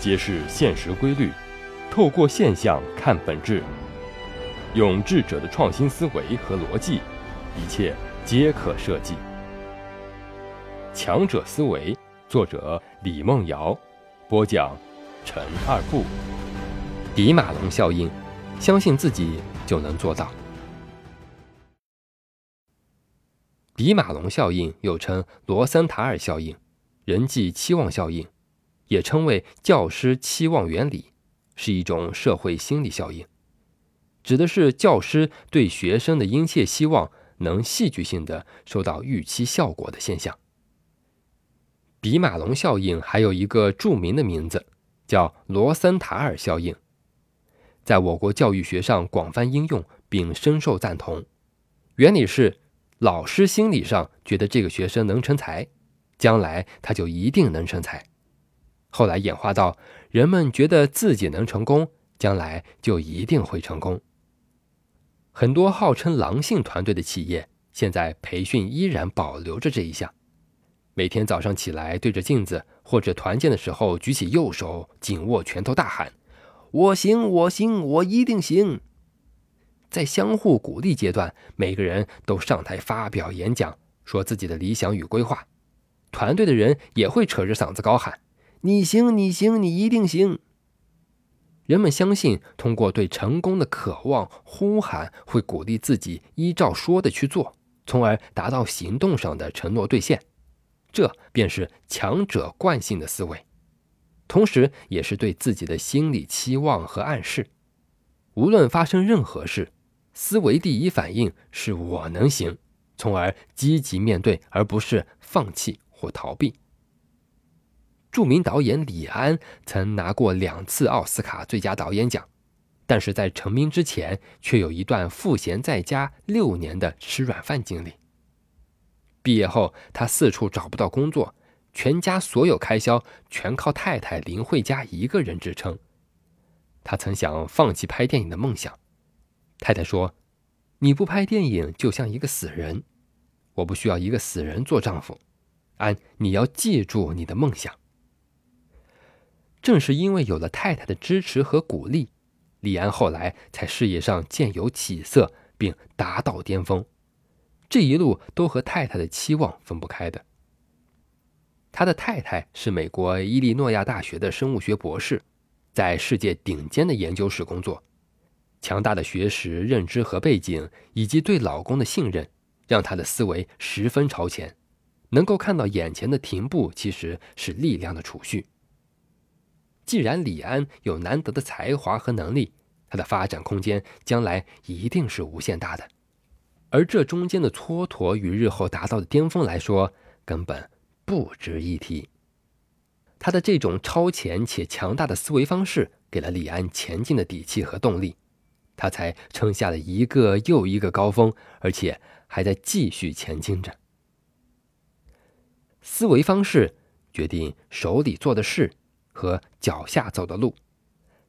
揭示现实规律，透过现象看本质，用智者的创新思维和逻辑，一切皆可设计。强者思维，作者李梦瑶，播讲陈二步。比马龙效应，相信自己就能做到。比马龙效应又称罗森塔尔效应、人际期望效应，也称为教师期望原理，是一种社会心理效应，指的是教师对学生的殷切希望能戏剧性的收到预期效果的现象。比马龙效应还有一个著名的名字，叫罗森塔尔效应，在我国教育学上广泛应用并深受赞同。原理是。老师心理上觉得这个学生能成才，将来他就一定能成才。后来演化到人们觉得自己能成功，将来就一定会成功。很多号称狼性团队的企业，现在培训依然保留着这一项。每天早上起来对着镜子，或者团建的时候举起右手，紧握拳头，大喊：“我行，我行，我一定行。”在相互鼓励阶段，每个人都上台发表演讲，说自己的理想与规划。团队的人也会扯着嗓子高喊：“你行，你行，你一定行！”人们相信，通过对成功的渴望呼喊，会鼓励自己依照说的去做，从而达到行动上的承诺兑现。这便是强者惯性的思维，同时也是对自己的心理期望和暗示。无论发生任何事。思维第一反应是我能行，从而积极面对，而不是放弃或逃避。著名导演李安曾拿过两次奥斯卡最佳导演奖，但是在成名之前，却有一段赋闲在家六年的吃软饭经历。毕业后，他四处找不到工作，全家所有开销全靠太太林慧嘉一个人支撑。他曾想放弃拍电影的梦想。太太说：“你不拍电影就像一个死人，我不需要一个死人做丈夫。安，你要记住你的梦想。”正是因为有了太太的支持和鼓励，李安后来才事业上渐有起色，并达到巅峰。这一路都和太太的期望分不开的。他的太太是美国伊利诺亚大学的生物学博士，在世界顶尖的研究室工作。强大的学识、认知和背景，以及对老公的信任，让她的思维十分超前，能够看到眼前的停步其实是力量的储蓄。既然李安有难得的才华和能力，他的发展空间将来一定是无限大的。而这中间的蹉跎与日后达到的巅峰来说，根本不值一提。他的这种超前且强大的思维方式，给了李安前进的底气和动力。他才撑下了一个又一个高峰，而且还在继续前进着。思维方式决定手里做的事和脚下走的路。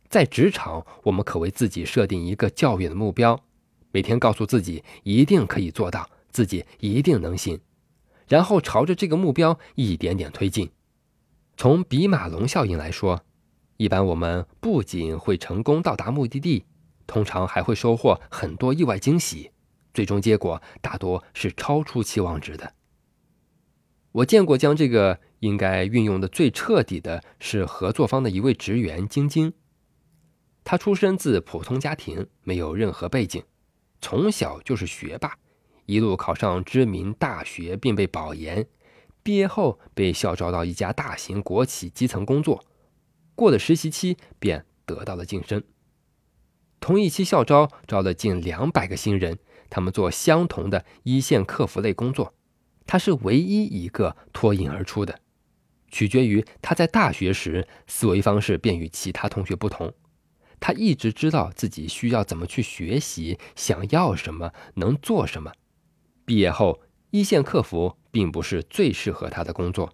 在职场，我们可为自己设定一个较远的目标，每天告诉自己一定可以做到，自己一定能行，然后朝着这个目标一点点推进。从比马龙效应来说，一般我们不仅会成功到达目的地。通常还会收获很多意外惊喜，最终结果大多是超出期望值的。我见过将这个应该运用的最彻底的是合作方的一位职员晶晶。她出身自普通家庭，没有任何背景，从小就是学霸，一路考上知名大学并被保研，毕业后被校招到一家大型国企基层工作，过了实习期便得到了晋升。同一期校招招了近两百个新人，他们做相同的一线客服类工作，他是唯一一个脱颖而出的。取决于他在大学时思维方式便与其他同学不同，他一直知道自己需要怎么去学习，想要什么，能做什么。毕业后，一线客服并不是最适合他的工作，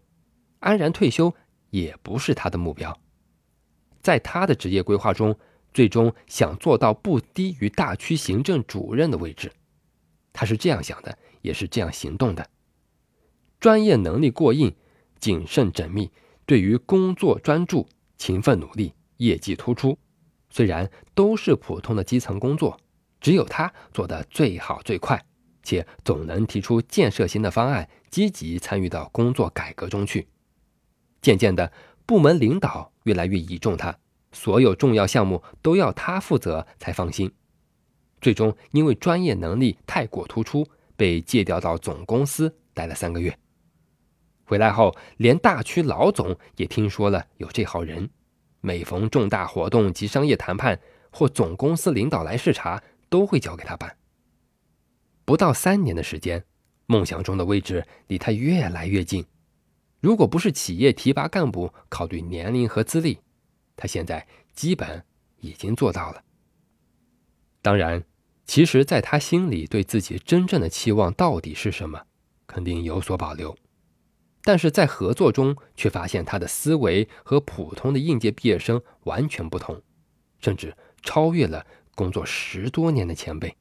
安然退休也不是他的目标。在他的职业规划中。最终想做到不低于大区行政主任的位置，他是这样想的，也是这样行动的。专业能力过硬，谨慎缜密，对于工作专注，勤奋努力，业绩突出。虽然都是普通的基层工作，只有他做得最好最快，且总能提出建设性的方案，积极参与到工作改革中去。渐渐的，部门领导越来越倚重他，所有重要项目都要他负责才放心。最终，因为专业能力太过突出，被借调到总公司待了三个月。回来后，连大区老总也听说了有这号人。每逢重大活动及商业谈判，或总公司领导来视察，都会交给他办。不到三年的时间，梦想中的位置离他越来越近。如果不是企业提拔干部考虑年龄和资历，他现在基本已经做到了。当然，其实，在他心里，对自己真正的期望到底是什么，肯定有所保留。但是在合作中，却发现他的思维和普通的应届毕业生完全不同，甚至超越了工作十多年的前辈。